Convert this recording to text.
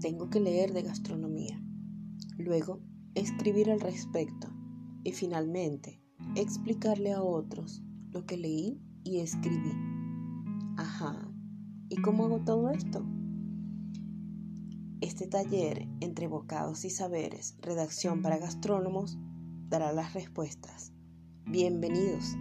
tengo que leer de gastronomía. Luego, escribir al respecto. Y finalmente, explicarle a otros lo que leí y escribí. Ajá. ¿Y cómo hago todo esto? Este taller entre bocados y saberes, redacción para gastrónomos, dará las respuestas. Bienvenidos.